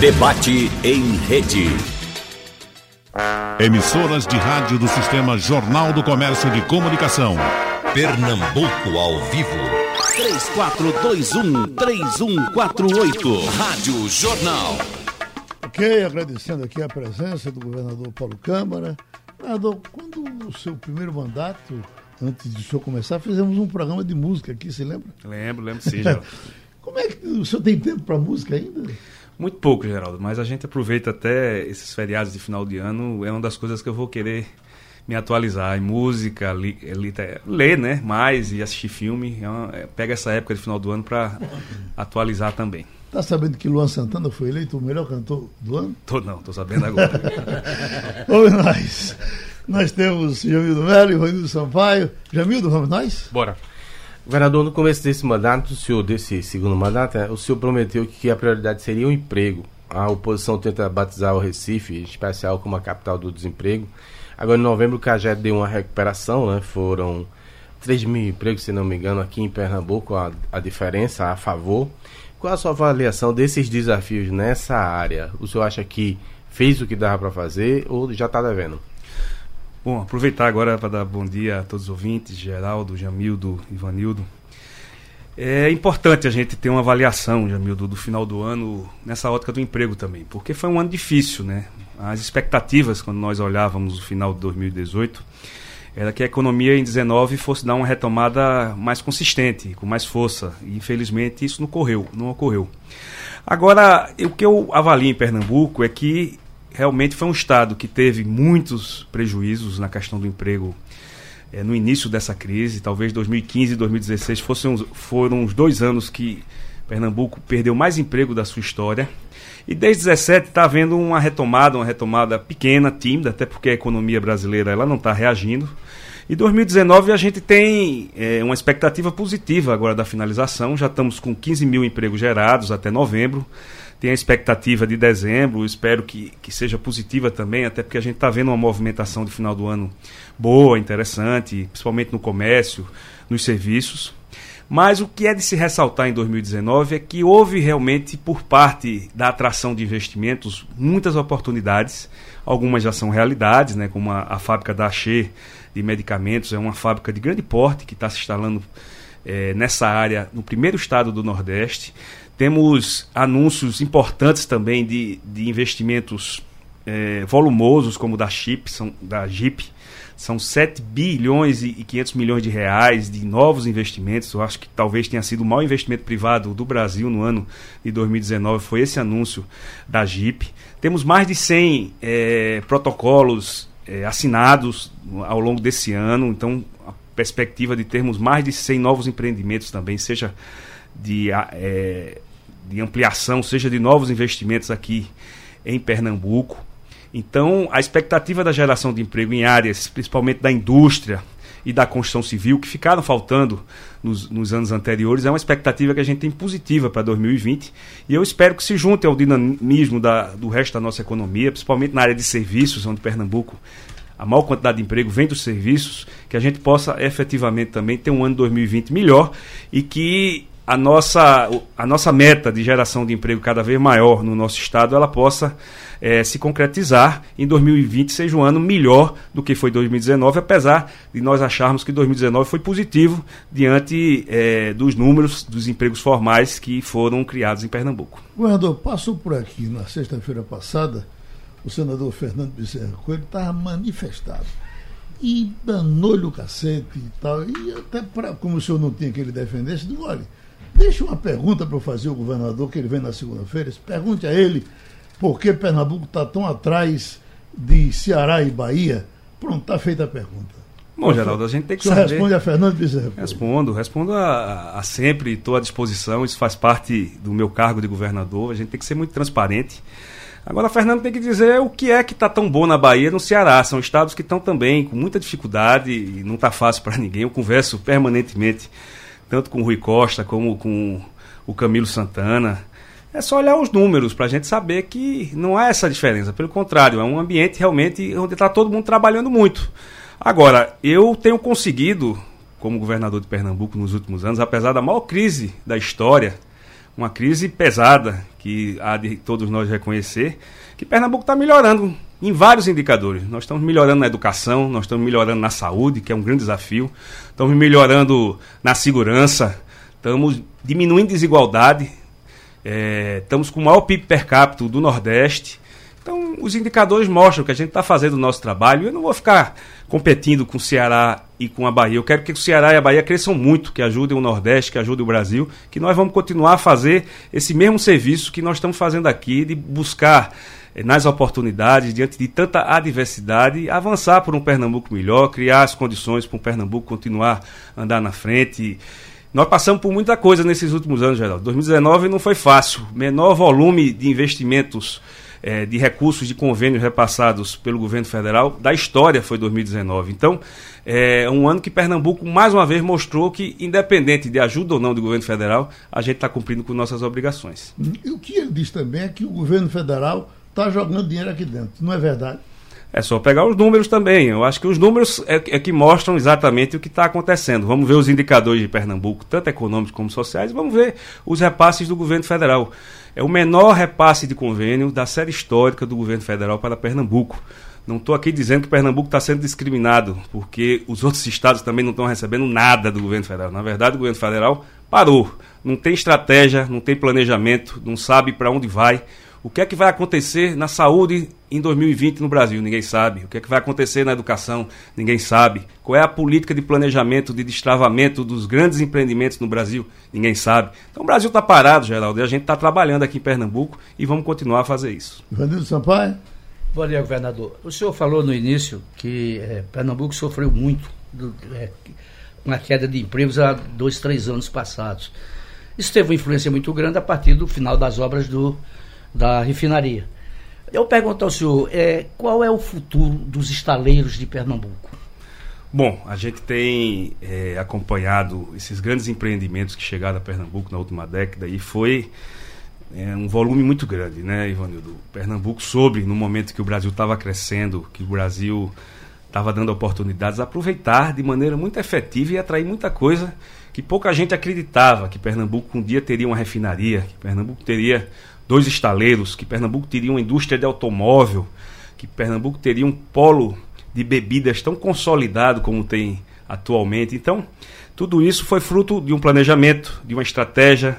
Debate em rede. Emissoras de rádio do Sistema Jornal do Comércio de Comunicação. Pernambuco ao vivo. 3421-3148. Rádio Jornal. Ok, agradecendo aqui a presença do governador Paulo Câmara. Governador, quando o seu primeiro mandato, antes de o senhor começar, fizemos um programa de música aqui, você lembra? Lembro, lembro sim. Como é que o senhor tem tempo para música ainda? Muito pouco, Geraldo, mas a gente aproveita até esses feriados de final de ano, é uma das coisas que eu vou querer me atualizar em música, li, li, ler né, mais e assistir filme. É uma, é, pega essa época de final do ano para atualizar também. Tá sabendo que Luan Santana foi eleito o melhor cantor do ano? Tô não, tô sabendo agora. vamos nós. Nós temos Jamildo Melo e Ivanildo Sampaio. Jamildo, vamos nós? Bora. Governador, no começo desse mandato, o senhor, desse segundo mandato, né, o senhor prometeu que a prioridade seria o emprego. A oposição tenta batizar o Recife, em especial, como a capital do desemprego. Agora, em novembro, o CAGED deu uma recuperação, né? Foram 3 mil empregos, se não me engano, aqui em Pernambuco, a, a diferença a favor. Qual a sua avaliação desses desafios nessa área? O senhor acha que fez o que dava para fazer ou já está devendo? Bom, aproveitar agora para dar bom dia a todos os ouvintes, Geraldo, Jamildo, Ivanildo. É importante a gente ter uma avaliação, Jamildo, do final do ano, nessa ótica do emprego também, porque foi um ano difícil, né? As expectativas, quando nós olhávamos o final de 2018, era que a economia em 19 fosse dar uma retomada mais consistente, com mais força. E infelizmente isso não ocorreu, não ocorreu. Agora, o que eu avalio em Pernambuco é que realmente foi um estado que teve muitos prejuízos na questão do emprego é, no início dessa crise. Talvez 2015 e 2016 fossem, foram os dois anos que Pernambuco perdeu mais emprego da sua história. E desde 17 está havendo uma retomada, uma retomada pequena, tímida, até porque a economia brasileira ela não está reagindo. E 2019 a gente tem é, uma expectativa positiva agora da finalização. Já estamos com 15 mil empregos gerados até novembro tem a expectativa de dezembro, espero que, que seja positiva também, até porque a gente está vendo uma movimentação de final do ano boa, interessante, principalmente no comércio, nos serviços. Mas o que é de se ressaltar em 2019 é que houve realmente, por parte da atração de investimentos, muitas oportunidades. Algumas já são realidades, né, como a, a fábrica da Axê de medicamentos, é uma fábrica de grande porte que está se instalando é, nessa área no primeiro estado do Nordeste. Temos anúncios importantes também de, de investimentos é, volumosos, como da Chip, são, da Jeep. São 7 bilhões e 500 milhões de reais de novos investimentos. Eu acho que talvez tenha sido o maior investimento privado do Brasil no ano de 2019. Foi esse anúncio da Jeep. Temos mais de 100 é, protocolos é, assinados ao longo desse ano. Então, a perspectiva de termos mais de 100 novos empreendimentos também, seja de é, de ampliação, seja de novos investimentos aqui em Pernambuco. Então, a expectativa da geração de emprego em áreas, principalmente da indústria e da construção civil, que ficaram faltando nos, nos anos anteriores, é uma expectativa que a gente tem positiva para 2020. E eu espero que se junte ao dinamismo da, do resto da nossa economia, principalmente na área de serviços, onde Pernambuco a maior quantidade de emprego vem dos serviços, que a gente possa efetivamente também ter um ano 2020 melhor e que a nossa, a nossa meta de geração de emprego cada vez maior no nosso estado ela possa é, se concretizar em 2020 seja um ano melhor do que foi 2019, apesar de nós acharmos que 2019 foi positivo diante é, dos números dos empregos formais que foram criados em Pernambuco. Governador, passou por aqui na sexta-feira passada o senador Fernando Bezerra Coelho estava manifestado e danou-lhe o cacete e tal, e até pra, como o senhor não tinha que ele defendesse, disse, olha, Deixa uma pergunta para eu fazer ao governador, que ele vem na segunda-feira. Pergunte a ele por que Pernambuco está tão atrás de Ceará e Bahia. Pronto, está feita a pergunta. Bom, Geraldo, a gente tem que saber. Você responde a Fernando Bezerra. Respondo, respondo a, a sempre, estou à disposição, isso faz parte do meu cargo de governador, a gente tem que ser muito transparente. Agora, Fernando tem que dizer o que é que está tão bom na Bahia no Ceará. São estados que estão também com muita dificuldade e não está fácil para ninguém. Eu converso permanentemente tanto com o Rui Costa como com o Camilo Santana. É só olhar os números para a gente saber que não há essa diferença. Pelo contrário, é um ambiente realmente onde está todo mundo trabalhando muito. Agora, eu tenho conseguido, como governador de Pernambuco nos últimos anos, apesar da maior crise da história, uma crise pesada, que há de todos nós reconhecer, que Pernambuco está melhorando em vários indicadores. Nós estamos melhorando na educação, nós estamos melhorando na saúde, que é um grande desafio, estamos melhorando na segurança, estamos diminuindo desigualdade, é, estamos com o maior PIB per capita do Nordeste. Então, os indicadores mostram que a gente está fazendo o nosso trabalho. Eu não vou ficar competindo com o Ceará e com a Bahia. Eu quero que o Ceará e a Bahia cresçam muito, que ajudem o Nordeste, que ajudem o Brasil, que nós vamos continuar a fazer esse mesmo serviço que nós estamos fazendo aqui, de buscar nas oportunidades, diante de tanta adversidade, avançar por um Pernambuco melhor, criar as condições para um Pernambuco continuar a andar na frente. Nós passamos por muita coisa nesses últimos anos, Geraldo. 2019 não foi fácil. Menor volume de investimentos é, de recursos de convênios repassados pelo governo federal da história foi 2019. Então, é um ano que Pernambuco mais uma vez mostrou que, independente de ajuda ou não do governo federal, a gente está cumprindo com nossas obrigações. E o que ele diz também é que o governo federal está jogando dinheiro aqui dentro, não é verdade? É só pegar os números também. Eu acho que os números é, é que mostram exatamente o que está acontecendo. Vamos ver os indicadores de Pernambuco, tanto econômicos como sociais, vamos ver os repasses do governo federal. É o menor repasse de convênio da série histórica do governo federal para Pernambuco. Não estou aqui dizendo que Pernambuco está sendo discriminado, porque os outros estados também não estão recebendo nada do governo federal. Na verdade, o governo federal parou. Não tem estratégia, não tem planejamento, não sabe para onde vai. O que é que vai acontecer na saúde em 2020 no Brasil? Ninguém sabe. O que é que vai acontecer na educação? Ninguém sabe. Qual é a política de planejamento, de destravamento dos grandes empreendimentos no Brasil? Ninguém sabe. Então o Brasil está parado, Geraldo, e a gente está trabalhando aqui em Pernambuco e vamos continuar a fazer isso. Ivanildo Sampaio? Bom dia, governador. O senhor falou no início que é, Pernambuco sofreu muito do, é, com a queda de empregos há dois, três anos passados. Isso teve uma influência muito grande a partir do final das obras do da refinaria. Eu pergunto ao senhor, é, qual é o futuro dos estaleiros de Pernambuco? Bom, a gente tem é, acompanhado esses grandes empreendimentos que chegaram a Pernambuco na última década e foi é, um volume muito grande, né, Ivanildo? Pernambuco soube, no momento que o Brasil estava crescendo, que o Brasil estava dando oportunidades, aproveitar de maneira muito efetiva e atrair muita coisa que pouca gente acreditava que Pernambuco um dia teria uma refinaria, que Pernambuco teria dois estaleiros, que Pernambuco teria uma indústria de automóvel, que Pernambuco teria um polo de bebidas tão consolidado como tem atualmente. Então, tudo isso foi fruto de um planejamento, de uma estratégia,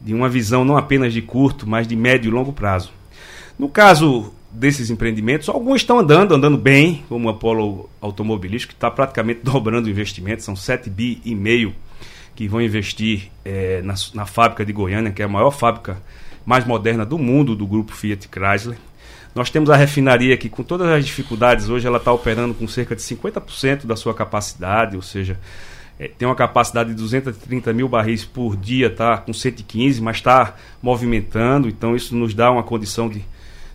de uma visão não apenas de curto, mas de médio e longo prazo. No caso desses empreendimentos, alguns estão andando, andando bem, como o Apolo Automobilístico, que está praticamente dobrando o investimento, são 7 bi e meio que vão investir é, na, na fábrica de Goiânia, que é a maior fábrica mais moderna do mundo do grupo Fiat Chrysler. Nós temos a refinaria que, com todas as dificuldades, hoje ela está operando com cerca de 50% da sua capacidade, ou seja, é, tem uma capacidade de 230 mil barris por dia, está com 115, mas está movimentando, então isso nos dá uma condição de,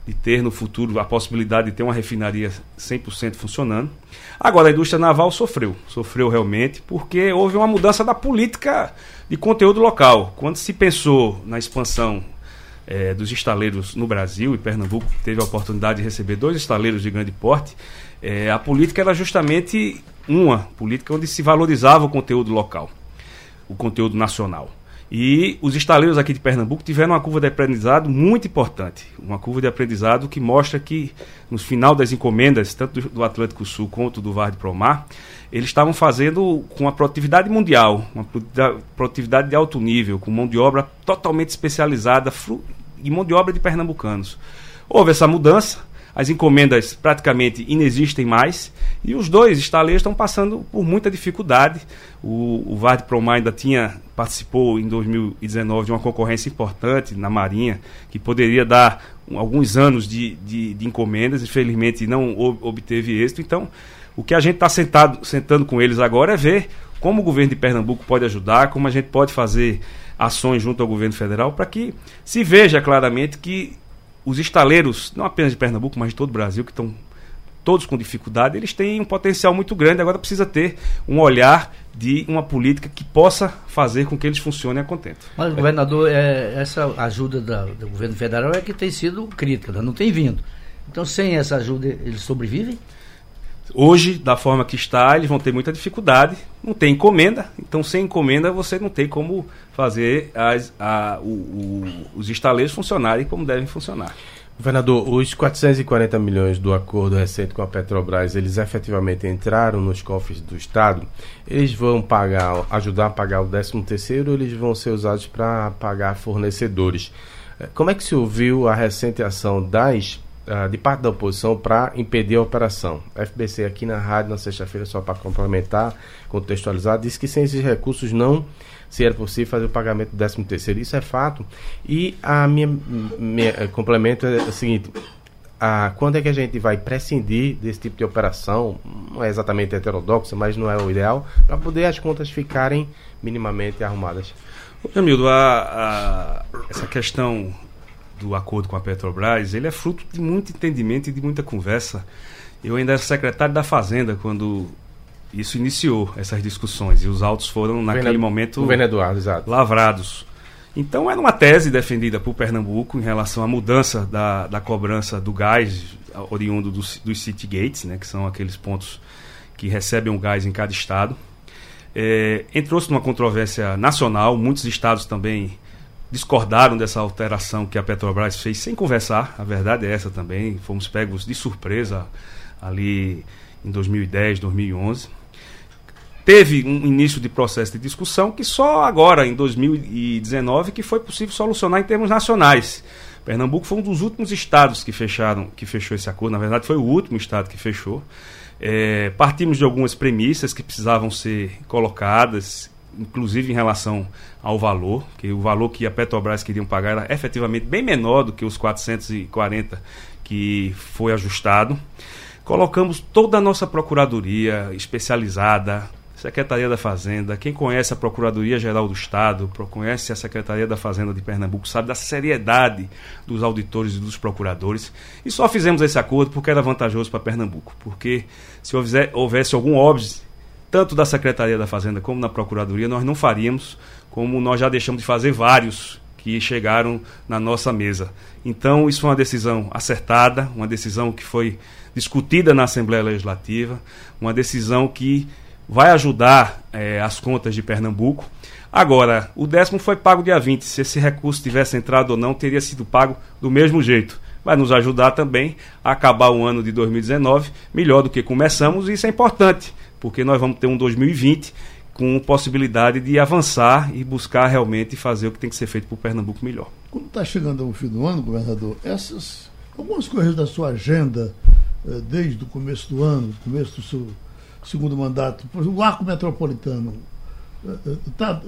de ter no futuro a possibilidade de ter uma refinaria 100% funcionando. Agora, a indústria naval sofreu, sofreu realmente, porque houve uma mudança da política de conteúdo local. Quando se pensou na expansão é, dos estaleiros no Brasil, e Pernambuco teve a oportunidade de receber dois estaleiros de grande porte, é, a política era justamente uma política onde se valorizava o conteúdo local, o conteúdo nacional. E os estaleiros aqui de Pernambuco tiveram uma curva de aprendizado muito importante. Uma curva de aprendizado que mostra que, no final das encomendas, tanto do Atlântico Sul quanto do Vale Promar, eles estavam fazendo com a produtividade mundial, uma produtividade de alto nível, com mão de obra totalmente especializada e mão de obra de pernambucanos. Houve essa mudança, as encomendas praticamente inexistem mais e os dois estaleiros estão passando por muita dificuldade. O, o Vard Promar ainda tinha participou em 2019 de uma concorrência importante na Marinha que poderia dar alguns anos de, de, de encomendas, infelizmente não obteve êxito. Então, o que a gente está sentando com eles agora é ver como o governo de Pernambuco pode ajudar, como a gente pode fazer ações junto ao governo federal para que se veja claramente que os estaleiros, não apenas de Pernambuco, mas de todo o Brasil, que estão todos com dificuldade, eles têm um potencial muito grande. Agora precisa ter um olhar de uma política que possa fazer com que eles funcionem a contento. Mas, governador, é, essa ajuda da, do governo federal é que tem sido crítica, né? não tem vindo. Então, sem essa ajuda, eles sobrevivem? Hoje, da forma que está, eles vão ter muita dificuldade. Não tem encomenda, então sem encomenda você não tem como fazer as, a, o, o, os estaleiros funcionarem como devem funcionar. Governador, os 440 milhões do acordo recente com a Petrobras, eles efetivamente entraram nos cofres do Estado? Eles vão pagar, ajudar a pagar o 13 terceiro ou eles vão ser usados para pagar fornecedores? Eh, como é que se ouviu a recente ação das de parte da oposição para impedir a operação? A FBC aqui na rádio na sexta-feira, só para complementar, contextualizar, disse que sem esses recursos não se era possível fazer o pagamento do 13 terceiro. Isso é fato. E a minha, minha eh, complemento é o seguinte. a quando é que a gente vai prescindir desse tipo de operação? Não é exatamente heterodoxa, mas não é o ideal, para poder as contas ficarem minimamente arrumadas. Jamildo, a, a, essa questão do acordo com a Petrobras, ele é fruto de muito entendimento e de muita conversa. Eu ainda era secretário da Fazenda quando isso iniciou essas discussões e os autos foram naquele momento Eduardo, lavrados. Então era uma tese defendida por Pernambuco em relação à mudança da, da cobrança do gás oriundo dos, dos city gates, né, que são aqueles pontos que recebem o gás em cada estado. É, entrou-se numa controvérsia nacional, muitos estados também discordaram dessa alteração que a Petrobras fez sem conversar, a verdade é essa também, fomos pegos de surpresa ali em 2010, 2011 teve um início de processo de discussão que só agora, em 2019, que foi possível solucionar em termos nacionais. Pernambuco foi um dos últimos estados que fecharam, que fechou esse acordo. Na verdade, foi o último estado que fechou. É, partimos de algumas premissas que precisavam ser colocadas, inclusive em relação ao valor, que o valor que a Petrobras queriam pagar era efetivamente bem menor do que os 440 que foi ajustado. Colocamos toda a nossa procuradoria especializada, Secretaria da Fazenda, quem conhece a Procuradoria Geral do Estado, conhece a Secretaria da Fazenda de Pernambuco, sabe da seriedade dos auditores e dos procuradores. E só fizemos esse acordo porque era vantajoso para Pernambuco. Porque se houvesse algum óbvio, tanto da Secretaria da Fazenda como na Procuradoria, nós não faríamos, como nós já deixamos de fazer vários que chegaram na nossa mesa. Então, isso foi uma decisão acertada, uma decisão que foi discutida na Assembleia Legislativa, uma decisão que vai ajudar é, as contas de Pernambuco. Agora, o décimo foi pago dia 20. Se esse recurso tivesse entrado ou não, teria sido pago do mesmo jeito. Vai nos ajudar também a acabar o ano de 2019 melhor do que começamos, e isso é importante, porque nós vamos ter um 2020 com possibilidade de avançar e buscar realmente fazer o que tem que ser feito para o Pernambuco melhor. Quando está chegando o fim do ano, governador, essas algumas coisas da sua agenda, eh, desde o começo do ano, começo do seu segundo mandato, o arco metropolitano eh, eh, tá,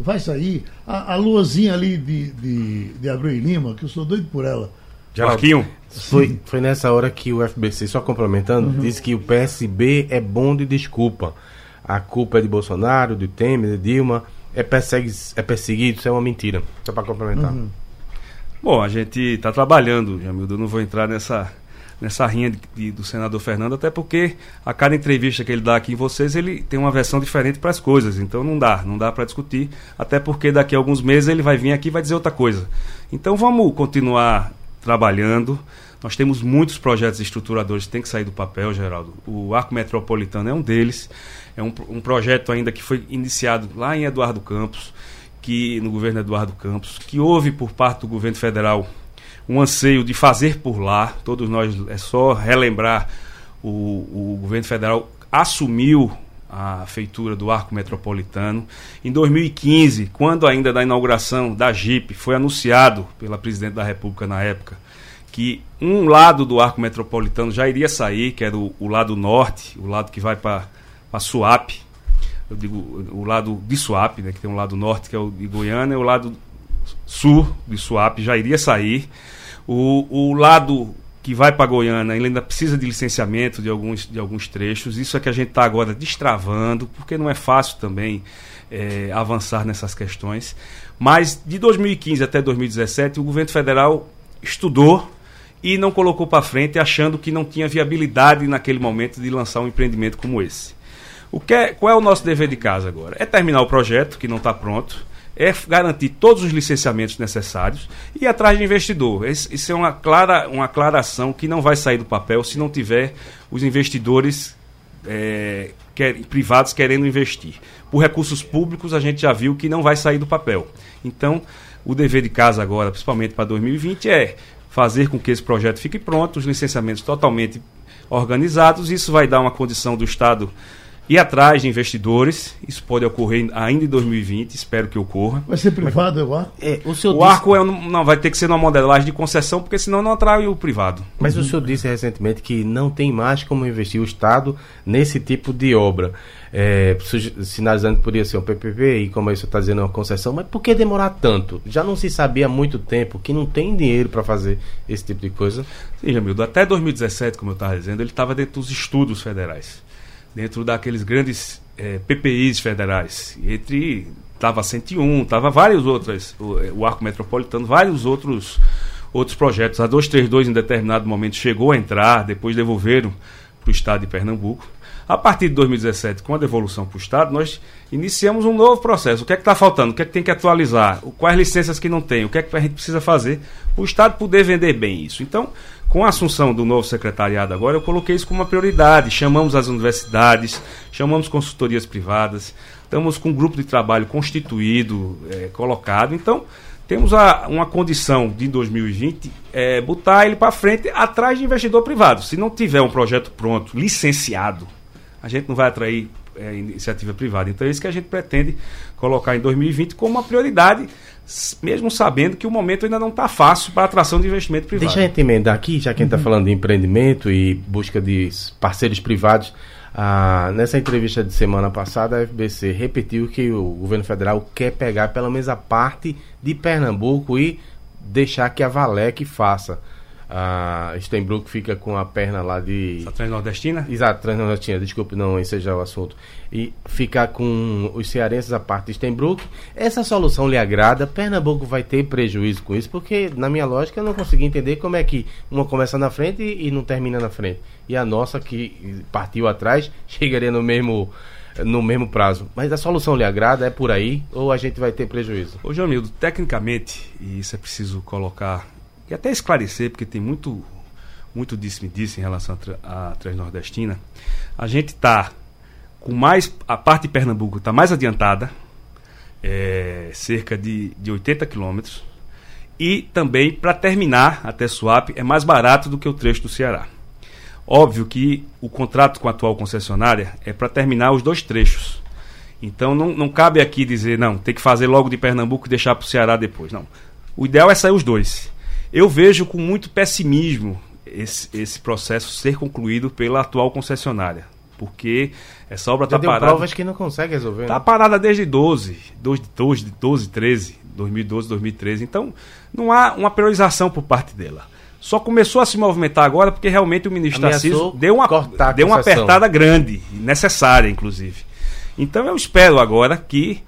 vai sair. A, a luazinha ali de, de, de Abreu e Lima, que eu sou doido por ela. Jarquinho. Foi, foi nessa hora que o FBC, só complementando, uhum. disse que o PSB é bom de desculpa. A culpa é de Bolsonaro, de Temer, de Dilma. É, persegue, é perseguido, isso é uma mentira. Só para complementar. Uhum. Bom, a gente está trabalhando, Jamildo. Eu não vou entrar nessa nessa rinha de, de, do senador Fernando, até porque a cada entrevista que ele dá aqui em vocês, ele tem uma versão diferente para as coisas. Então não dá, não dá para discutir, até porque daqui a alguns meses ele vai vir aqui e vai dizer outra coisa. Então vamos continuar trabalhando. Nós temos muitos projetos estruturadores que têm que sair do papel, Geraldo. O Arco Metropolitano é um deles. É um, um projeto ainda que foi iniciado lá em Eduardo Campos, que no governo Eduardo Campos, que houve por parte do governo federal um anseio de fazer por lá. Todos nós, é só relembrar, o, o governo federal assumiu a feitura do Arco Metropolitano. Em 2015, quando ainda da inauguração da Jeep, foi anunciado pela presidente da República na época que um lado do Arco Metropolitano já iria sair, que era o, o lado norte, o lado que vai para Suape. Eu digo o lado de Suape, né, que tem um lado norte que é o de Goiânia, e o lado sul de Suape já iria sair. O, o lado que vai para Goiânia ele ainda precisa de licenciamento de alguns, de alguns trechos. Isso é que a gente está agora destravando, porque não é fácil também é, avançar nessas questões. Mas de 2015 até 2017, o governo federal estudou e não colocou para frente, achando que não tinha viabilidade naquele momento de lançar um empreendimento como esse. O que é, qual é o nosso dever de casa agora? É terminar o projeto, que não está pronto é garantir todos os licenciamentos necessários e ir atrás de investidor. Isso é uma clara uma aclaração que não vai sair do papel se não tiver os investidores é, quer, privados querendo investir. Por recursos públicos, a gente já viu que não vai sair do papel. Então, o dever de casa agora, principalmente para 2020, é fazer com que esse projeto fique pronto, os licenciamentos totalmente organizados. Isso vai dar uma condição do Estado ir atrás de investidores. Isso pode ocorrer ainda em 2020, espero que ocorra. Vai ser privado, eu acho. É, o, o disse... arco é, não vai ter que ser uma modelagem de concessão, porque senão não atrai o privado. Mas uhum. o senhor disse recentemente que não tem mais como investir o Estado nesse tipo de obra. É, sinalizando que poderia ser um PPP e como isso está dizendo uma concessão, mas por que demorar tanto? Já não se sabia há muito tempo que não tem dinheiro para fazer esse tipo de coisa? Sim, Jamildo, até 2017, como eu estava dizendo, ele estava dentro dos estudos federais dentro daqueles grandes é, PPIs federais. Entre estava 101, estava vários outros, o, o, Arco Metropolitano, vários outros outros projetos. A 232 em determinado momento chegou a entrar, depois devolveram para o estado de Pernambuco. A partir de 2017, com a devolução para o Estado, nós iniciamos um novo processo. O que é que está faltando? O que é que tem que atualizar? Quais licenças que não tem? O que é que a gente precisa fazer para o Estado poder vender bem isso? Então, com a assunção do novo secretariado agora, eu coloquei isso como uma prioridade. Chamamos as universidades, chamamos consultorias privadas, estamos com um grupo de trabalho constituído, é, colocado. Então, temos a, uma condição de 2020 é, botar ele para frente atrás de investidor privado. Se não tiver um projeto pronto, licenciado, a gente não vai atrair é, iniciativa privada. Então é isso que a gente pretende colocar em 2020 como uma prioridade, mesmo sabendo que o momento ainda não está fácil para a atração de investimento privado. Deixa a gente emendar aqui, já que a gente está uhum. falando de empreendimento e busca de parceiros privados. Ah, nessa entrevista de semana passada, a FBC repetiu que o governo federal quer pegar pelo menos a parte de Pernambuco e deixar que a Valec faça a Steinbrück fica com a perna lá de. A Transnordestina? Exato, Transnordestina, desculpe, não ensejar o assunto. E ficar com os cearenses a parte de Steinbrück. Essa solução lhe agrada? Pernambuco vai ter prejuízo com isso? Porque, na minha lógica, eu não consegui entender como é que uma começa na frente e não termina na frente. E a nossa, que partiu atrás, chegaria no mesmo no mesmo prazo. Mas a solução lhe agrada? É por aí? Ou a gente vai ter prejuízo? Ô, João Mildo, tecnicamente, e isso é preciso colocar e até esclarecer, porque tem muito, muito disse-me disse em relação à Transnordestina, a gente está com mais. A parte de Pernambuco está mais adiantada, é, cerca de, de 80 quilômetros. E também, para terminar até Suape, é mais barato do que o trecho do Ceará. Óbvio que o contrato com a atual concessionária é para terminar os dois trechos. Então não, não cabe aqui dizer, não, tem que fazer logo de Pernambuco e deixar para o Ceará depois. Não. O ideal é sair os dois. Eu vejo com muito pessimismo esse, esse processo ser concluído pela atual concessionária. Porque essa obra está parada. provas que não consegue resolver. Está né? parada desde 12, 12, 12, 12, 13, 2012, 2013. Então, não há uma priorização por parte dela. Só começou a se movimentar agora porque realmente o ministro Tarcísio deu uma, deu uma apertada grande, necessária, inclusive. Então, eu espero agora que,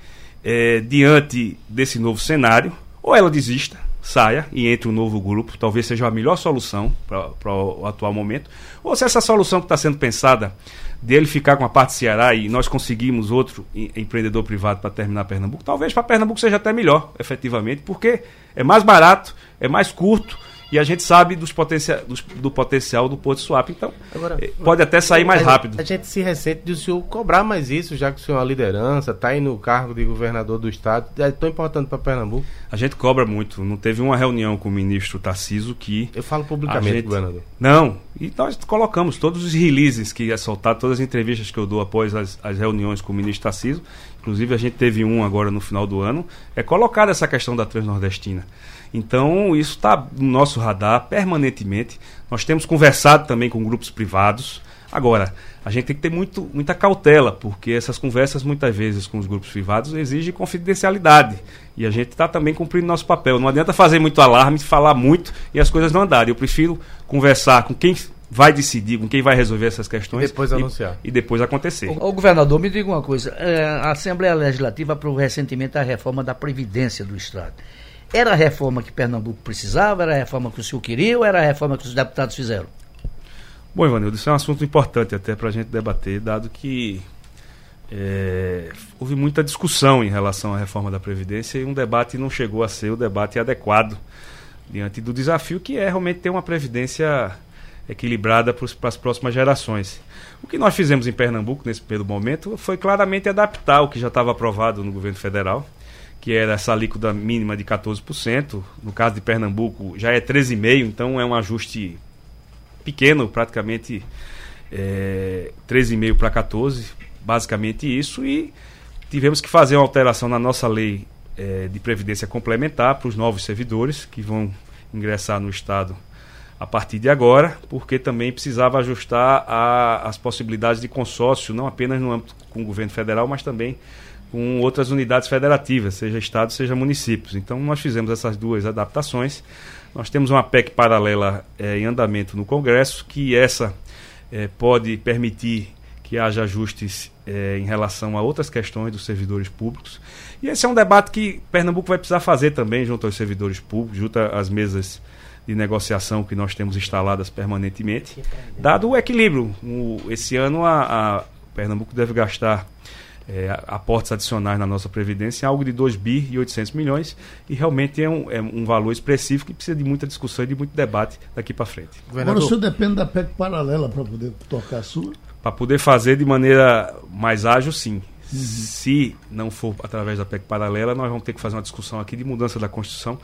é, diante desse novo cenário, ou ela desista, saia e entre um novo grupo, talvez seja a melhor solução para o atual momento. Ou se essa solução que está sendo pensada dele ficar com a parte de Ceará e nós conseguimos outro empreendedor privado para terminar Pernambuco, talvez para Pernambuco seja até melhor, efetivamente, porque é mais barato, é mais curto e a gente sabe dos potencia dos, do potencial do Porto Swap. Então, Agora, eh, pode até sair mais rápido. A gente se ressente de o senhor cobrar mais isso, já que o senhor é uma liderança, está aí no cargo de governador do estado. É tão importante para Pernambuco. A gente cobra muito. Não teve uma reunião com o ministro Tarciso que. Eu falo publicamente, gente... governador. Não. E nós colocamos todos os releases que ia soltar, todas as entrevistas que eu dou após as, as reuniões com o ministro Tarciso. Inclusive, a gente teve um agora no final do ano. É colocar essa questão da Transnordestina. Então, isso está no nosso radar permanentemente. Nós temos conversado também com grupos privados. Agora, a gente tem que ter muito, muita cautela, porque essas conversas, muitas vezes, com os grupos privados, exigem confidencialidade. E a gente está também cumprindo nosso papel. Não adianta fazer muito alarme, falar muito e as coisas não andarem. Eu prefiro conversar com quem vai decidir, com quem vai resolver essas questões. E depois anunciar. E depois acontecer. O, o governador, me diga uma coisa. É, a Assembleia Legislativa aprovou recentemente a reforma da Previdência do Estado. Era a reforma que Pernambuco precisava? Era a reforma que o senhor queria ou era a reforma que os deputados fizeram? Bom, Ivanildo, isso é um assunto importante até para a gente debater, dado que é, houve muita discussão em relação à reforma da Previdência e um debate não chegou a ser o debate adequado diante do desafio que é realmente ter uma Previdência equilibrada para as próximas gerações. O que nós fizemos em Pernambuco nesse primeiro momento foi claramente adaptar o que já estava aprovado no governo federal, que era essa alíquota mínima de 14%. No caso de Pernambuco já é 13,5%, então é um ajuste pequeno, praticamente é, 13,5% para 14%, basicamente isso. E tivemos que fazer uma alteração na nossa lei é, de previdência complementar para os novos servidores que vão ingressar no Estado a partir de agora, porque também precisava ajustar a, as possibilidades de consórcio, não apenas no âmbito com o governo federal, mas também com outras unidades federativas, seja Estado, seja municípios. Então, nós fizemos essas duas adaptações. Nós temos uma PEC paralela é, em andamento no Congresso, que essa é, pode permitir que haja ajustes é, em relação a outras questões dos servidores públicos. E esse é um debate que Pernambuco vai precisar fazer também junto aos servidores públicos, junto às mesas de negociação que nós temos instaladas permanentemente, dado o equilíbrio. O, esse ano a, a, Pernambuco deve gastar é, aportes adicionais na nossa Previdência, algo de 2 bi e 800 milhões, e realmente é um, é um valor expressivo que precisa de muita discussão e de muito debate daqui para frente. Agora o senhor depende da PEC paralela para poder tocar a sua? Para poder fazer de maneira mais ágil, sim. Uhum. Se não for através da PEC paralela, nós vamos ter que fazer uma discussão aqui de mudança da Constituição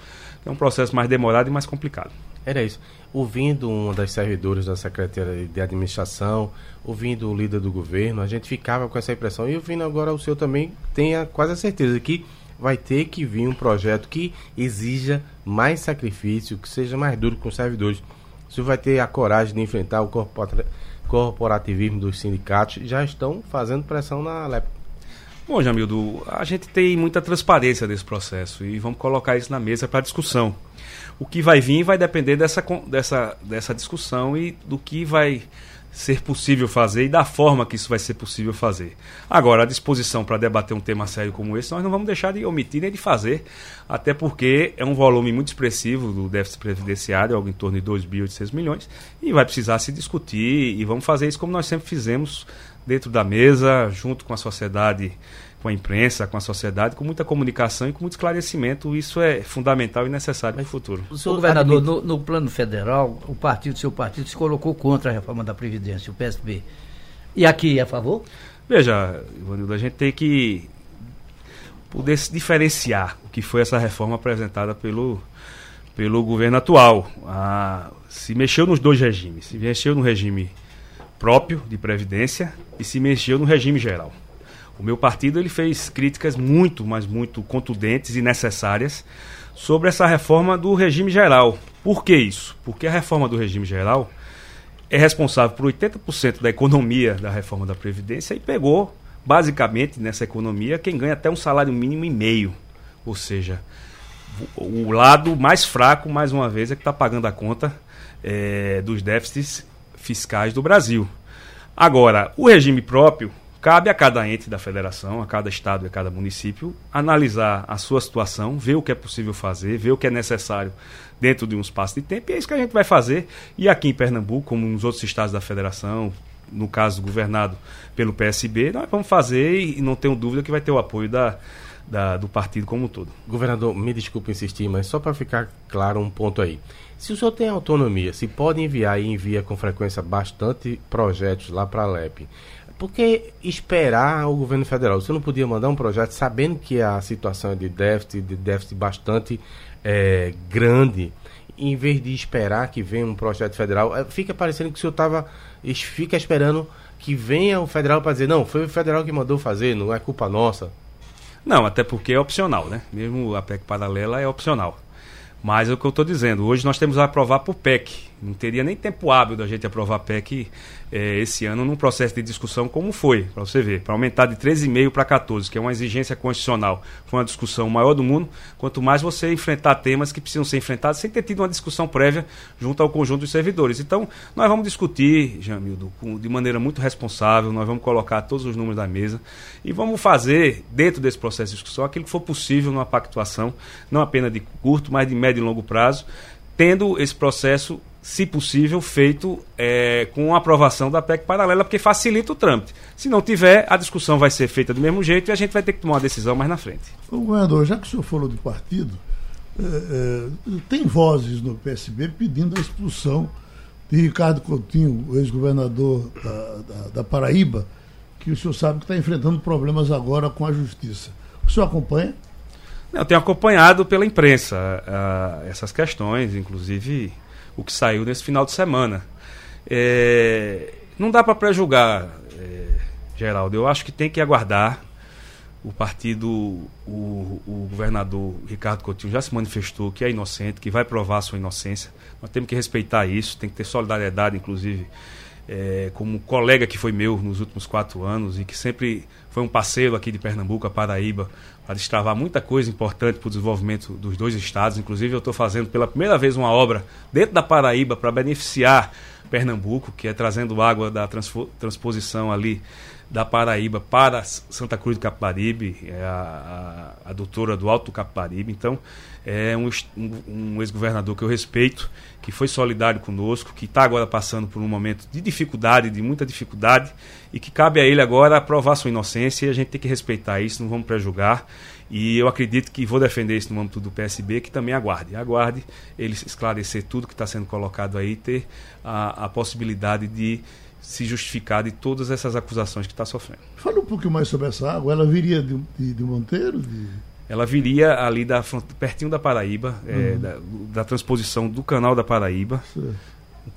é um processo mais demorado e mais complicado. Era isso. Ouvindo uma das servidoras da Secretaria de Administração, ouvindo o líder do governo, a gente ficava com essa impressão. E ouvindo agora o senhor também, tenha quase a certeza que vai ter que vir um projeto que exija mais sacrifício, que seja mais duro com os servidores. O senhor vai ter a coragem de enfrentar o corporativismo dos sindicatos. Já estão fazendo pressão na LEP. Bom, Jamildo, a gente tem muita transparência desse processo e vamos colocar isso na mesa para discussão. O que vai vir vai depender dessa, dessa, dessa discussão e do que vai ser possível fazer e da forma que isso vai ser possível fazer. Agora, a disposição para debater um tema sério como esse, nós não vamos deixar de omitir nem de fazer, até porque é um volume muito expressivo do déficit previdenciário, algo em torno de 2.800 milhões, e vai precisar se discutir e vamos fazer isso como nós sempre fizemos dentro da mesa, junto com a sociedade, com a imprensa, com a sociedade, com muita comunicação e com muito esclarecimento. Isso é fundamental e necessário para o futuro. O senhor governador, no, no, plano federal, o partido, seu partido, se colocou contra a reforma da Previdência, o PSB. E aqui é a favor? Veja, Ivanildo, a gente tem que poder se diferenciar o que foi essa reforma apresentada pelo, pelo governo atual. Ah, se mexeu nos dois regimes. Se mexeu no regime próprio de previdência e se mexeu no regime geral. O meu partido ele fez críticas muito, mas muito contundentes e necessárias sobre essa reforma do regime geral. Por que isso? Porque a reforma do regime geral é responsável por 80% da economia da reforma da Previdência e pegou, basicamente, nessa economia, quem ganha até um salário mínimo e meio. Ou seja, o lado mais fraco, mais uma vez, é que está pagando a conta é, dos déficits fiscais do Brasil. Agora, o regime próprio cabe a cada ente da federação, a cada estado e a cada município analisar a sua situação, ver o que é possível fazer, ver o que é necessário dentro de um espaço de tempo, e é isso que a gente vai fazer. E aqui em Pernambuco, como nos outros estados da federação, no caso governado pelo PSB, nós vamos fazer e não tenho dúvida que vai ter o apoio da, da, do partido como um todo. Governador, me desculpe insistir, mas só para ficar claro um ponto aí. Se o senhor tem autonomia, se pode enviar e envia com frequência bastante projetos lá para a LEP, por que esperar o governo federal? Você não podia mandar um projeto sabendo que a situação é de déficit, de déficit bastante é, grande, em vez de esperar que venha um projeto federal? É, fica parecendo que o senhor tava, fica esperando que venha o federal para dizer, não, foi o federal que mandou fazer, não é culpa nossa. Não, até porque é opcional, né? Mesmo a PEC paralela é opcional. Mas é o que eu estou dizendo, hoje nós temos a aprovar por PEC. Não teria nem tempo hábil da gente aprovar PEC é, esse ano num processo de discussão como foi, para você ver, para aumentar de 13,5 para 14, que é uma exigência constitucional. Foi uma discussão maior do mundo, quanto mais você enfrentar temas que precisam ser enfrentados sem ter tido uma discussão prévia junto ao conjunto dos servidores. Então, nós vamos discutir, Jamildo, de maneira muito responsável, nós vamos colocar todos os números da mesa e vamos fazer, dentro desse processo de discussão, aquilo que for possível numa pactuação, não apenas de curto, mas de médio e longo prazo, tendo esse processo se possível, feito é, com a aprovação da PEC paralela, porque facilita o trâmite. Se não tiver, a discussão vai ser feita do mesmo jeito e a gente vai ter que tomar uma decisão mais na frente. Ô, governador, já que o senhor falou de partido, é, é, tem vozes no PSB pedindo a expulsão de Ricardo Coutinho, ex-governador da, da, da, Paraíba, que o senhor sabe que está enfrentando problemas agora com a justiça. O senhor acompanha? Eu tenho acompanhado pela imprensa uh, essas questões, inclusive o que saiu nesse final de semana. É, não dá para prejulgar, é, Geraldo. Eu acho que tem que aguardar. O partido, o, o, governador Ricardo Coutinho já se manifestou que é inocente, que vai provar sua inocência. Nós temos que respeitar isso, tem que ter solidariedade, inclusive, é, como colega que foi meu nos últimos quatro anos e que sempre foi um parceiro aqui de Pernambuco, a Paraíba, para destravar muita coisa importante para o desenvolvimento dos dois estados. Inclusive, eu estou fazendo pela primeira vez uma obra dentro da Paraíba para beneficiar Pernambuco, que é trazendo água da transposição ali da Paraíba para Santa Cruz do Capibaribe, é a, a, a doutora do Alto Capibaribe. Então, é um, um, ex-governador que eu respeito, que foi solidário conosco, que está agora passando por um momento de dificuldade, de muita dificuldade, e que cabe a ele agora provar sua inocência e a gente tem que respeitar isso, não vamos prejulgar. E eu acredito que vou defender isso no âmbito do PSB, que também aguarde. Aguarde ele esclarecer tudo que está sendo colocado aí, ter a, a possibilidade de se justificar de todas essas acusações que está sofrendo. Fala um pouquinho mais sobre essa água. Ela viria de, de, de Monteiro? De... Ela viria ali da pertinho da Paraíba, é, uhum. é, da, da, transposição do canal da Paraíba.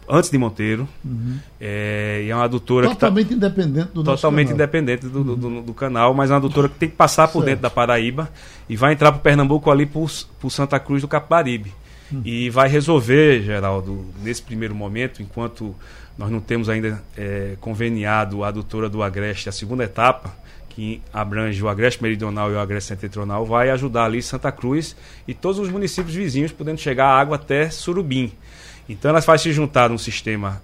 Antes de Monteiro. Uhum. É, e é uma adutora totalmente que tá, independente do Totalmente independente do, do, do, do, canal, mas é uma adutora que tem que passar por certo. dentro da Paraíba e vai entrar para Pernambuco ali por, por Santa Cruz do Capibaribe. Uhum. E vai resolver, Geraldo, nesse primeiro momento, enquanto nós não temos ainda é, conveniado a adutora do Agreste, a segunda etapa, que abrange o Agreste Meridional e o Agreste Setentrional, vai ajudar ali Santa Cruz e todos os municípios vizinhos, podendo chegar a água até Surubim. Então ela vai se juntar num sistema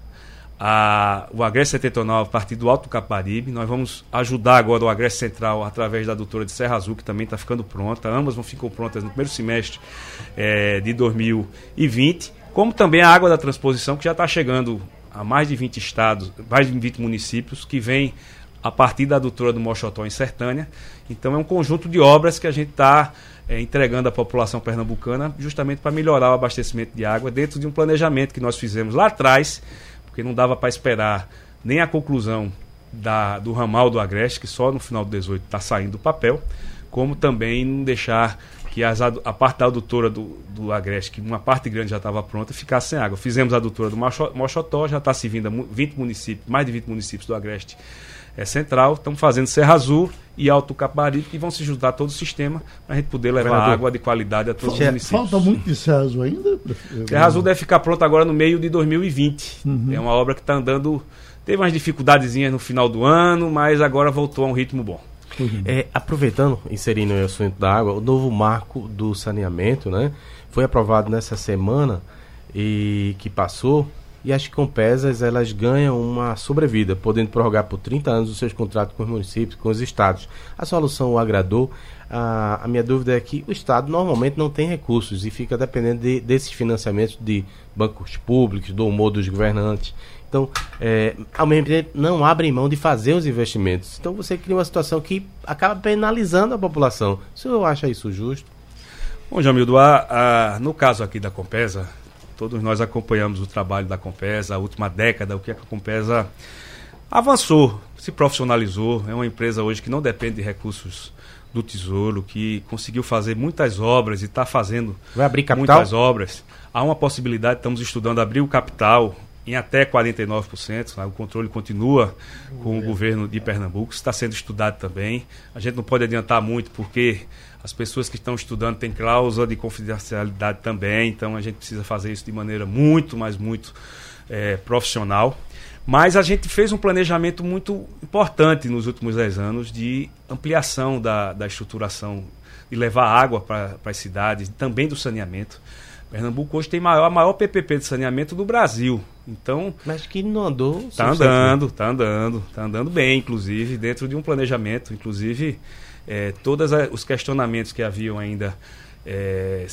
a, o Agreste Setentrional a partir do Alto Caparibe. Nós vamos ajudar agora o Agreste Central através da adutora de Serra Azul, que também está ficando pronta. Ambas vão ficar prontas no primeiro semestre é, de 2020. Como também a água da transposição, que já está chegando a mais de 20 estados, mais de 20 municípios, que vem a partir da adutora do Mochotó em Sertânia. Então é um conjunto de obras que a gente está é, entregando à população pernambucana justamente para melhorar o abastecimento de água dentro de um planejamento que nós fizemos lá atrás, porque não dava para esperar nem a conclusão da, do ramal do Agreste, que só no final do 18 está saindo do papel, como também não deixar que as, a parte da adutora do, do Agreste, que uma parte grande já estava pronta, ficasse sem água. Fizemos a adutora do Mochotó, já está servindo a 20 municípios, mais de 20 municípios do Agreste é, Central, estamos fazendo Serra Azul e Alto Caparibe, que vão se juntar todo o sistema para a gente poder levar Vereador. água de qualidade a todos os municípios. Falta muito de Serra Azul ainda? Serra Azul deve ficar pronta agora no meio de 2020. Uhum. É uma obra que está andando. Teve umas dificuldadezinhas no final do ano, mas agora voltou a um ritmo bom. Uhum. É, aproveitando, inserindo o assunto da água, o novo marco do saneamento, né? Foi aprovado nessa semana e que passou e as Compesas elas ganham uma sobrevida, podendo prorrogar por 30 anos os seus contratos com os municípios, com os estados. A solução o agradou. A, a minha dúvida é que o Estado normalmente não tem recursos e fica dependendo de, desses financiamentos de bancos públicos, do humor dos governantes. Então, é, ao mesmo tempo, não abrem mão de fazer os investimentos. Então, você cria uma situação que acaba penalizando a população. O senhor acha isso justo? Bom, Jamildo, a, a, no caso aqui da Compesa, todos nós acompanhamos o trabalho da Compesa, a última década, o que a Compesa avançou, se profissionalizou. É uma empresa hoje que não depende de recursos do Tesouro, que conseguiu fazer muitas obras e está fazendo Vai abrir capital? muitas obras. Há uma possibilidade, estamos estudando abrir o capital em até 49%. Né? O controle continua com o governo de Pernambuco, está sendo estudado também. A gente não pode adiantar muito porque as pessoas que estão estudando têm cláusula de confidencialidade também, então a gente precisa fazer isso de maneira muito, mas muito é, profissional. Mas a gente fez um planejamento muito importante nos últimos 10 anos de ampliação da, da estruturação, de levar água para as cidades, também do saneamento. Pernambuco hoje tem maior, a maior PPP de saneamento do Brasil. Então. Mas que não andou. Está andando, está andando, está andando bem, inclusive, dentro de um planejamento. Inclusive, é, todos os questionamentos que haviam ainda é,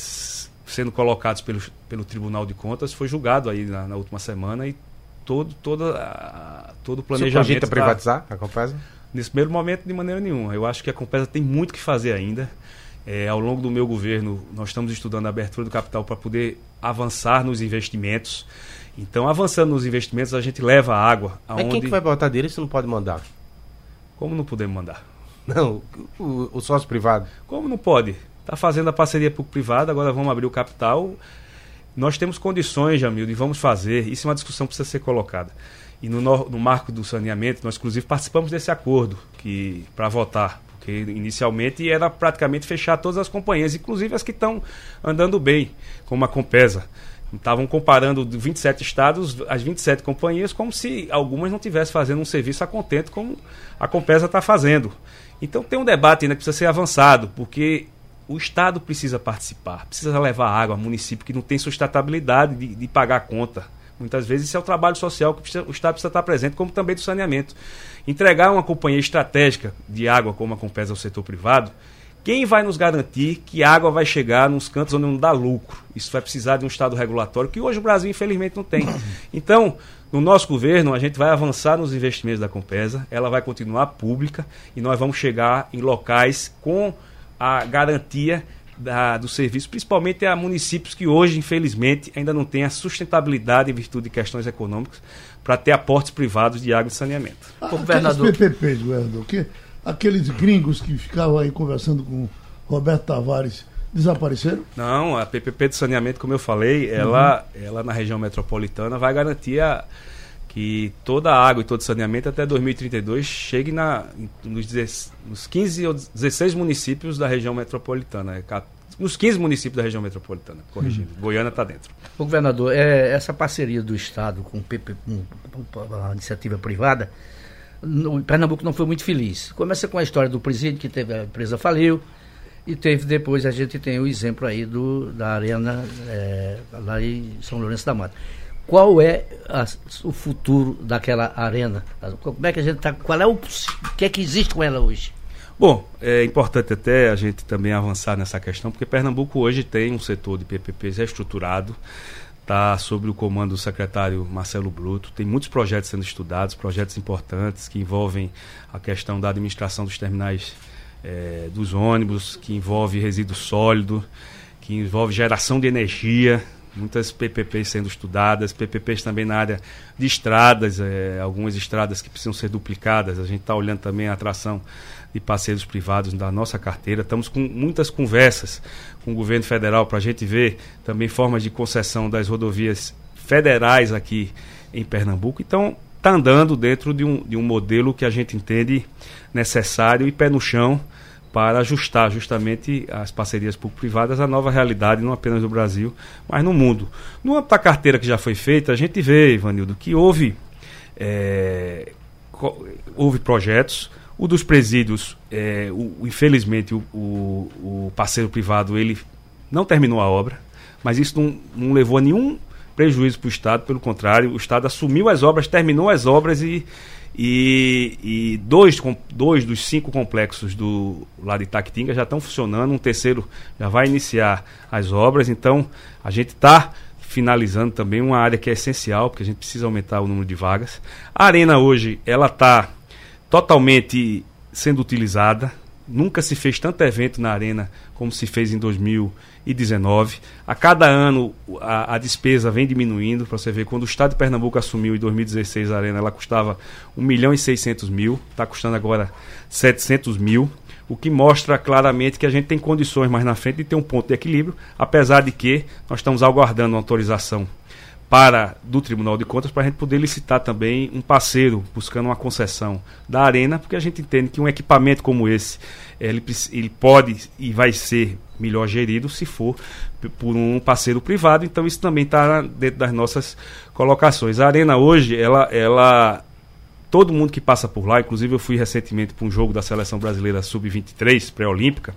sendo colocados pelo, pelo Tribunal de Contas, foi julgado aí na, na última semana e todo, toda, a, todo o planejamento. Você cogita tá, privatizar a Compesa? Nesse primeiro momento, de maneira nenhuma. Eu acho que a Compesa tem muito que fazer ainda. É, ao longo do meu governo, nós estamos estudando a abertura do capital para poder avançar nos investimentos. Então, avançando nos investimentos, a gente leva a água. Aonde... Mas quem que vai botar dele se não pode mandar? Como não podemos mandar? Não, o, o sócio privado. Como não pode? Está fazendo a parceria público-privada, agora vamos abrir o capital. Nós temos condições, Jamil, e vamos fazer. Isso é uma discussão que precisa ser colocada. E no, no marco do saneamento, nós inclusive participamos desse acordo que para votar porque inicialmente era praticamente fechar todas as companhias, inclusive as que estão andando bem, como a Compesa. Estavam comparando 27 estados, as 27 companhias, como se algumas não estivessem fazendo um serviço a contento como a Compesa está fazendo. Então tem um debate ainda que precisa ser avançado, porque o Estado precisa participar, precisa levar água a município que não tem sustentabilidade de, de pagar a conta. Muitas vezes isso é o trabalho social que o Estado precisa estar presente, como também do saneamento. Entregar uma companhia estratégica de água como a Compesa ao setor privado, quem vai nos garantir que a água vai chegar nos cantos onde não dá lucro? Isso vai precisar de um Estado regulatório que hoje o Brasil, infelizmente, não tem. Então, no nosso governo, a gente vai avançar nos investimentos da Compesa, ela vai continuar pública e nós vamos chegar em locais com a garantia da, do serviço, principalmente a municípios que hoje, infelizmente, ainda não têm a sustentabilidade em virtude de questões econômicas para ter aportes privados de água e saneamento. Ah, governador. PPPs, governador, que, aqueles gringos que ficavam aí conversando com Roberto Tavares desapareceram? Não, a PPP de saneamento, como eu falei, ela, uhum. ela na região metropolitana vai garantir a, que toda a água e todo saneamento até 2032 chegue na, nos, nos 15 ou 16 municípios da região metropolitana. Nos 15 municípios da região metropolitana, corrigindo. Uhum. Goiânia está dentro. O governador, é, essa parceria do Estado com, PP, com a iniciativa privada, no, Pernambuco não foi muito feliz. Começa com a história do presídio, que teve a empresa faliu, e teve depois, a gente tem o exemplo aí do, da arena é, lá em São Lourenço da Mata qual é a, o futuro daquela arena? Como é que a gente tá, qual é o, o que é que existe com ela hoje? Bom, é importante até a gente também avançar nessa questão, porque Pernambuco hoje tem um setor de PPPs estruturado, está sob o comando do secretário Marcelo Bruto, tem muitos projetos sendo estudados, projetos importantes que envolvem a questão da administração dos terminais é, dos ônibus, que envolve resíduo sólido, que envolve geração de energia, muitas PPPs sendo estudadas, PPPs também na área de estradas, é, algumas estradas que precisam ser duplicadas. A gente está olhando também a atração de parceiros privados da nossa carteira. Estamos com muitas conversas com o governo federal para a gente ver também formas de concessão das rodovias federais aqui em Pernambuco. Então, está andando dentro de um, de um modelo que a gente entende necessário e pé no chão para ajustar justamente as parcerias público-privadas à nova realidade, não apenas no Brasil, mas no mundo. No âmbito da carteira que já foi feita, a gente vê, Ivanildo, que houve, é, houve projetos, o dos presídios, é, o, infelizmente, o, o, o, parceiro privado ele não terminou a obra, mas isso não, não levou a nenhum prejuízo para o Estado, pelo contrário, o Estado assumiu as obras, terminou as obras e e, e dois, dois dos cinco complexos do lado de Itaquitinga já estão funcionando, um terceiro já vai iniciar as obras, então a gente está finalizando também uma área que é essencial, porque a gente precisa aumentar o número de vagas. A arena hoje, ela está totalmente sendo utilizada, nunca se fez tanto evento na arena como se fez em 2000 2019. A cada ano a, a despesa vem diminuindo, para você ver, quando o Estado de Pernambuco assumiu em 2016 a Arena, ela custava 1 milhão e 600 mil, está custando agora 700 mil, o que mostra claramente que a gente tem condições mais na frente de ter um ponto de equilíbrio, apesar de que nós estamos aguardando uma autorização para do Tribunal de Contas para a gente poder licitar também um parceiro buscando uma concessão da arena, porque a gente entende que um equipamento como esse ele, ele pode e vai ser melhor gerido se for por um parceiro privado. Então isso também está dentro das nossas colocações. A arena hoje ela ela todo mundo que passa por lá, inclusive eu fui recentemente para um jogo da seleção brasileira sub-23 pré-olímpica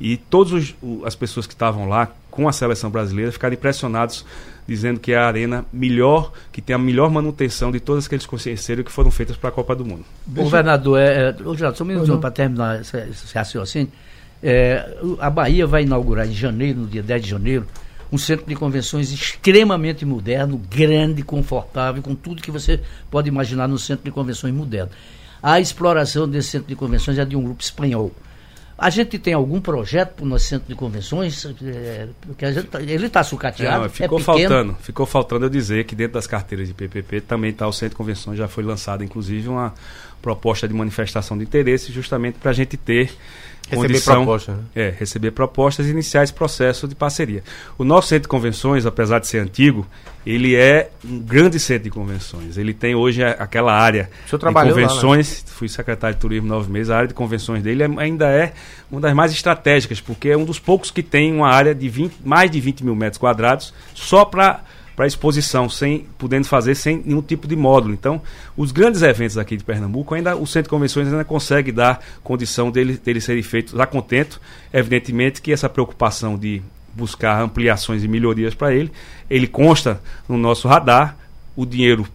e todas as pessoas que estavam lá com a seleção brasileira ficaram impressionados dizendo que é a arena melhor, que tem a melhor manutenção de todas aqueles conheceram que foram feitas para a Copa do Mundo. Governador, é, é, só um minutinho para terminar esse, esse raciocínio. É, a Bahia vai inaugurar em janeiro, no dia 10 de janeiro, um centro de convenções extremamente moderno, grande, confortável, com tudo que você pode imaginar no centro de convenções moderno. A exploração desse centro de convenções é de um grupo espanhol. A gente tem algum projeto para o nosso centro de convenções? É, tá, ele está sucateado. Não, ficou é faltando. Ficou faltando eu dizer que dentro das carteiras de PPP também está o centro de convenções. Já foi lançada, inclusive, uma proposta de manifestação de interesse, justamente para a gente ter Receber condição, proposta, né? É, receber propostas e iniciar esse processo de parceria. O nosso centro de convenções, apesar de ser antigo, ele é um grande centro de convenções. Ele tem hoje aquela área de convenções. Lá, né? Fui secretário de turismo nove meses. A área de convenções dele é, ainda é uma das mais estratégicas, porque é um dos poucos que tem uma área de 20, mais de 20 mil metros quadrados só para para exposição, sem podendo fazer sem nenhum tipo de módulo. Então, os grandes eventos aqui de Pernambuco, ainda o Centro de Convenções ainda consegue dar condição dele, dele serem feitos lá contento. Evidentemente que essa preocupação de buscar ampliações e melhorias para ele, ele consta no nosso radar, o dinheiro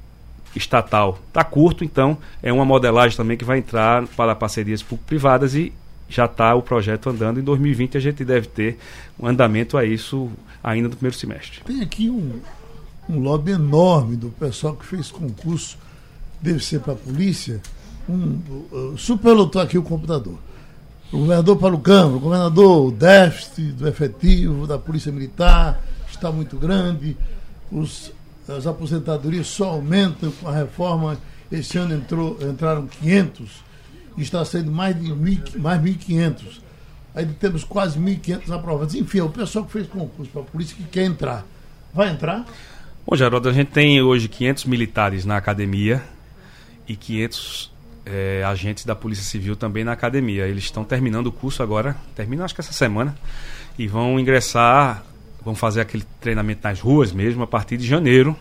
estatal está curto, então é uma modelagem também que vai entrar para parcerias público-privadas e já está o projeto andando. Em 2020 a gente deve ter um andamento a isso ainda no primeiro semestre. Tem aqui um, um lobby enorme do pessoal que fez concurso, deve ser para a polícia, um, uh, superlotou aqui o computador. O governador Paulo Câmara, o governador, o déficit do efetivo da Polícia Militar está muito grande, os, as aposentadorias só aumentam com a reforma. Esse ano entrou, entraram 500, está sendo mais de mil, mais 1.500. Aí temos quase 1.500 aprovados. Enfim, é o pessoal que fez concurso para a polícia que quer entrar. Vai entrar? Bom, Geraldo, a gente tem hoje 500 militares na academia e 500 é, agentes da Polícia Civil também na academia. Eles estão terminando o curso agora, terminam acho que essa semana, e vão ingressar, vão fazer aquele treinamento nas ruas mesmo a partir de janeiro.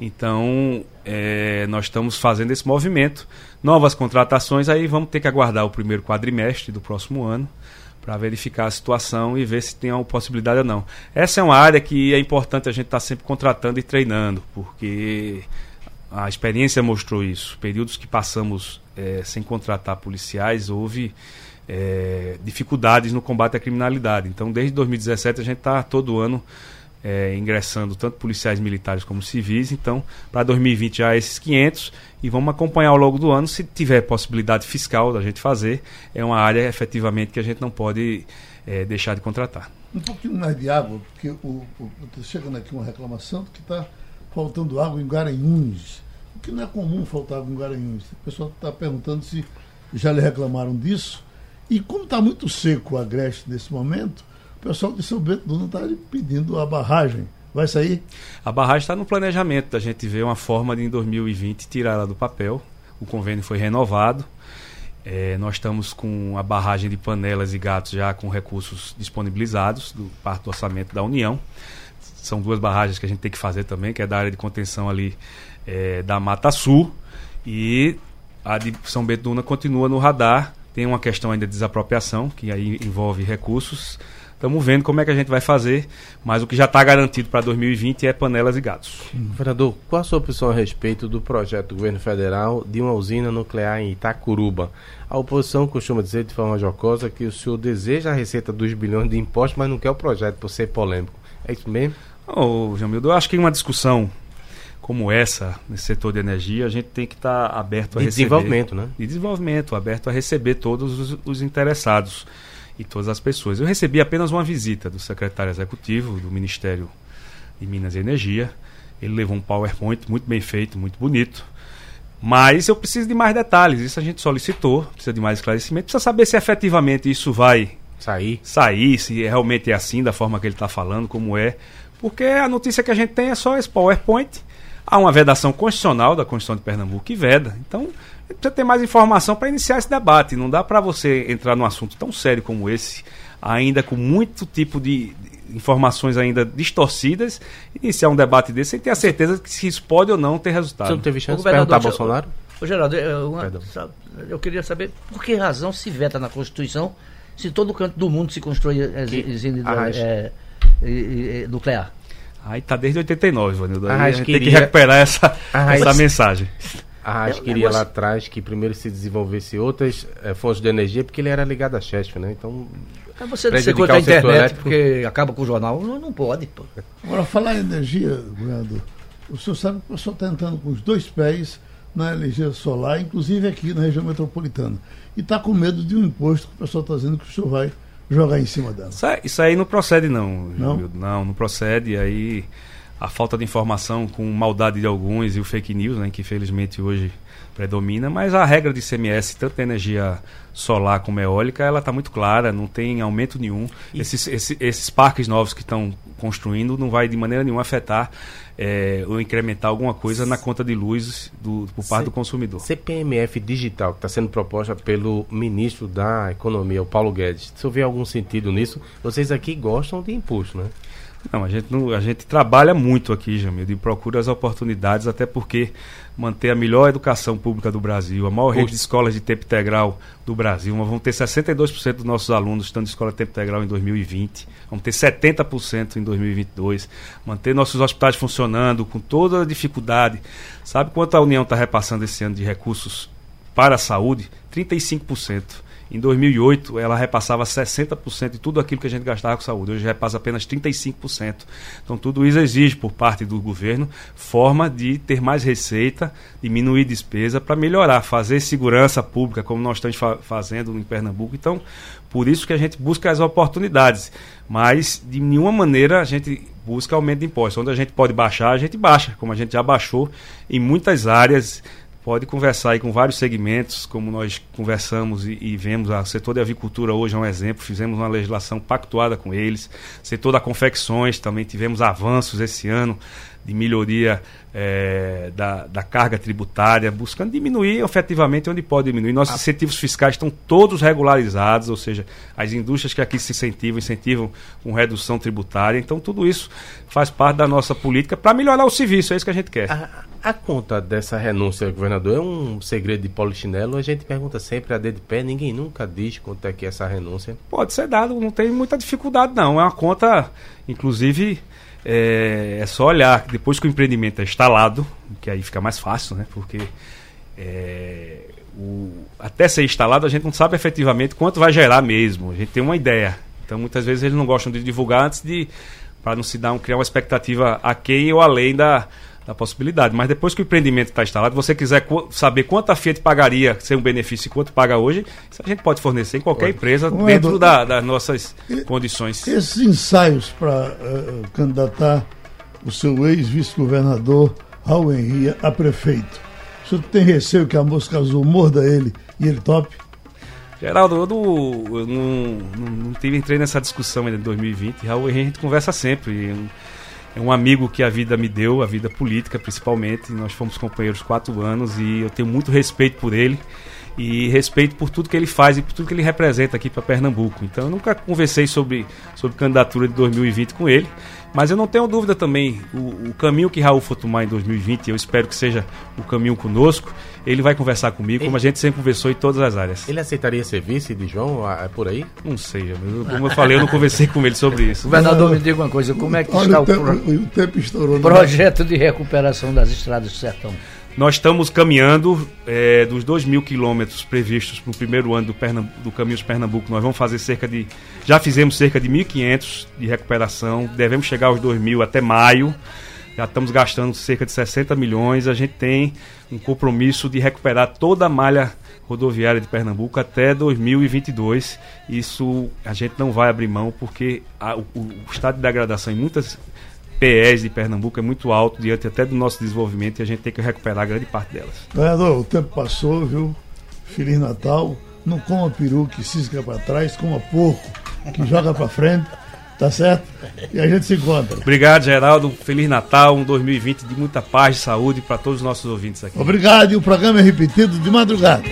Então, é, nós estamos fazendo esse movimento. Novas contratações, aí vamos ter que aguardar o primeiro quadrimestre do próximo ano para verificar a situação e ver se tem uma possibilidade ou não. Essa é uma área que é importante a gente estar tá sempre contratando e treinando, porque a experiência mostrou isso. Períodos que passamos é, sem contratar policiais, houve é, dificuldades no combate à criminalidade. Então, desde 2017, a gente está todo ano é, ingressando tanto policiais militares como civis. Então, para 2020 já esses 500 e vamos acompanhar ao longo do ano se tiver possibilidade fiscal da gente fazer. É uma área efetivamente que a gente não pode é, deixar de contratar. Um pouquinho mais de água, porque o, o, chegando aqui uma reclamação que está faltando água em Garanhuns. O que não é comum faltar água em Garanhuns. O pessoal está perguntando se já lhe reclamaram disso. E como está muito seco o Agreste nesse momento, pessoal de São Bento não está pedindo a barragem. Vai sair? A barragem está no planejamento da gente ver uma forma de, em 2020, tirar ela do papel. O convênio foi renovado. É, nós estamos com a barragem de panelas e gatos já com recursos disponibilizados do parte do orçamento da União. São duas barragens que a gente tem que fazer também, que é da área de contenção ali é, da Mata Sul. E a de São Bento Duna continua no radar. Tem uma questão ainda de desapropriação, que aí envolve recursos Estamos vendo como é que a gente vai fazer, mas o que já está garantido para 2020 é panelas e gatos. Vereador, qual a sua opinião a respeito do projeto do governo federal de uma usina nuclear em Itacuruba? A oposição costuma dizer de forma jocosa que o senhor deseja a receita dos bilhões de impostos, mas não quer o projeto por ser polêmico. É isso mesmo? Ô, Jamildo, eu acho que uma discussão como essa, nesse setor de energia, a gente tem que estar tá aberto a de receber. desenvolvimento, né? De desenvolvimento, aberto a receber todos os, os interessados e todas as pessoas. Eu recebi apenas uma visita do secretário executivo do Ministério de Minas e Energia. Ele levou um PowerPoint muito bem feito, muito bonito. Mas eu preciso de mais detalhes. Isso a gente solicitou, precisa de mais esclarecimento. Precisa saber se efetivamente isso vai sair, sair se realmente é assim, da forma que ele está falando, como é. Porque a notícia que a gente tem é só esse PowerPoint. Há uma vedação constitucional da Constituição de Pernambuco que veda. Então, precisa ter mais informação para iniciar esse debate. Não dá para você entrar num assunto tão sério como esse, ainda com muito tipo de informações ainda distorcidas, iniciar um debate desse sem ter a certeza que se isso pode ou não ter resultado. Você não teve chance de perguntar Bolsonaro? Ô, Geraldo, eu, uma, eu queria saber por que razão se veta na Constituição se todo canto do mundo se constrói usina é, é, nuclear? Aí tá desde 89, Vanildo. Aí a gente tem que recuperar essa, essa mensagem. A É queria negócio- lá atrás que primeiro se desenvolvesse outras eh, fontes de energia, porque ele era ligado à Chesf, né? Então, É você contra a internet elétrico. porque acaba com o jornal. Não, não pode, pô. Agora, falar em energia, governador, o senhor sabe que o pessoal está entrando com os dois pés na energia solar, inclusive aqui na região metropolitana. E está com medo de um imposto que o pessoal está dizendo que o senhor vai jogar em cima dela. Isso aí, não procede não, Não? Não, não procede. Aí a falta de informação com maldade de alguns e o fake news, né, que infelizmente hoje predomina, mas a regra de CMS, tanto da energia solar como eólica, ela está muito clara, não tem aumento nenhum. Esses, esse- esses parques novos que estão construindo não vai de maneira nenhuma afetar eh, ou incrementar alguma coisa na conta de luz do, por parte Sim. do consumidor. CPMF digital, que está sendo proposta pelo ministro da Economia, o Paulo Guedes. Se houver algum sentido nisso, vocês aqui gostam de imposto, né? Não, a gente, não, a gente trabalha muito aqui, Jamil, e procura as oportunidades, até porque manter a melhor educação pública do Brasil, a maior rede de escolas de tempo integral do Brasil, nós vamos ter 62% dos nossos alunos estando em escola de tempo integral em 2020, vamos ter 70% em 2022, manter nossos hospitais funcionando com toda a dificuldade. Sabe quanto a União está repassando esse ano de recursos para a saúde? 35%. Em 2008, ela repassava 60% de tudo aquilo que a gente gastava com saúde. Hoje repassa apenas 35%. Então, tudo isso exige, por parte do governo, forma de ter mais receita, diminuir despesa para melhorar, fazer segurança pública, como nós estamos fa- fazendo em Pernambuco. Então, por isso que a gente busca as oportunidades. Mas, de nenhuma maneira, a gente busca aumento de impostos. Onde a gente pode baixar, a gente baixa, como a gente já baixou em muitas áreas pode conversar aí com vários segmentos, como nós conversamos e, e vemos, o setor da avicultura hoje é um exemplo, fizemos uma legislação pactuada com eles, setor da confecções, também tivemos avanços esse ano de melhoria eh, da, da carga tributária, buscando diminuir efetivamente onde pode diminuir. Nossos incentivos fiscais estão todos regularizados, ou seja, as indústrias que aqui se incentivam, incentivam com redução tributária. Então, tudo isso faz parte da nossa política para melhorar o serviço, é isso que a gente quer. A, a conta dessa renúncia, governador, é um segredo de polichinelo. A gente pergunta sempre a dedo de pé, ninguém nunca diz quanto é que é essa renúncia. Pode ser dado, não tem muita dificuldade não. É uma conta, inclusive, é, é só olhar depois que o empreendimento é instalado, que aí fica mais fácil, né? Porque é, o- até ser instalado a gente não sabe efetivamente quanto vai gerar mesmo. A gente tem uma ideia. Então muitas vezes eles não gostam de divulgar antes de para não se dar um, criar uma expectativa aquém ou além da, da possibilidade. Mas depois que o empreendimento está instalado, você quiser saber quanto a Fiat pagaria ser um benefício e quanto paga hoje, isso a gente pode fornecer em qualquer empresa Ô, dentro da- das nossas e- condições. Esses ensaios para candidatar o seu ex-vice-governador Raul Henria a prefeito, o senhor tem receio que a mosca azul morda ele e ele tope? Geraldo, eu não, eu não, não, não tive, entrei nessa discussão ainda em 2020. Raul Henrique, a gente conversa sempre. É um, amigo que a vida me deu, a vida política principalmente. Nós fomos companheiros quatro anos e eu tenho muito respeito por ele e respeito por tudo que ele faz e por tudo que ele representa aqui para Pernambuco. Então eu nunca conversei sobre, sobre candidatura de 2020 com ele, mas eu não tenho dúvida também, o, o caminho que Raul for tomar em 2020, eu espero que seja o caminho conosco, ele vai conversar comigo, como a gente sempre conversou em todas as áreas. Ele aceitaria ser vice de João ah, por aí? Não sei, mas como eu falei, eu não conversei com ele sobre isso. Governador, me diga uma coisa, como é que está Olha, o o tempo, pro- o tempo estourou. né? projeto de recuperação das estradas do sertão? Nós estamos caminhando é, dos 2 mil quilômetros previstos para o primeiro ano do, Pernam- do Caminhos Pernambuco. Nós vamos fazer cerca de. Já fizemos cerca de 1.500 de recuperação. Devemos chegar aos 2 mil até maio. Já estamos gastando cerca de 60 milhões. A gente tem um compromisso de recuperar toda a malha rodoviária de Pernambuco até 2022. Isso a gente não vai abrir mão porque a- o, o estado de degradação em muitas PEs de Pernambuco é muito alto diante até do nosso desenvolvimento e a gente tem que recuperar grande parte delas. Governador, o tempo passou, viu? Feliz Natal. Não coma peru que cisca para trás, coma porco que joga para frente, tá certo? E a gente se encontra. Obrigado, Geraldo. Feliz Natal, um 2020 de muita paz e saúde para todos os nossos ouvintes aqui. Obrigado e o programa é repetido de madrugada.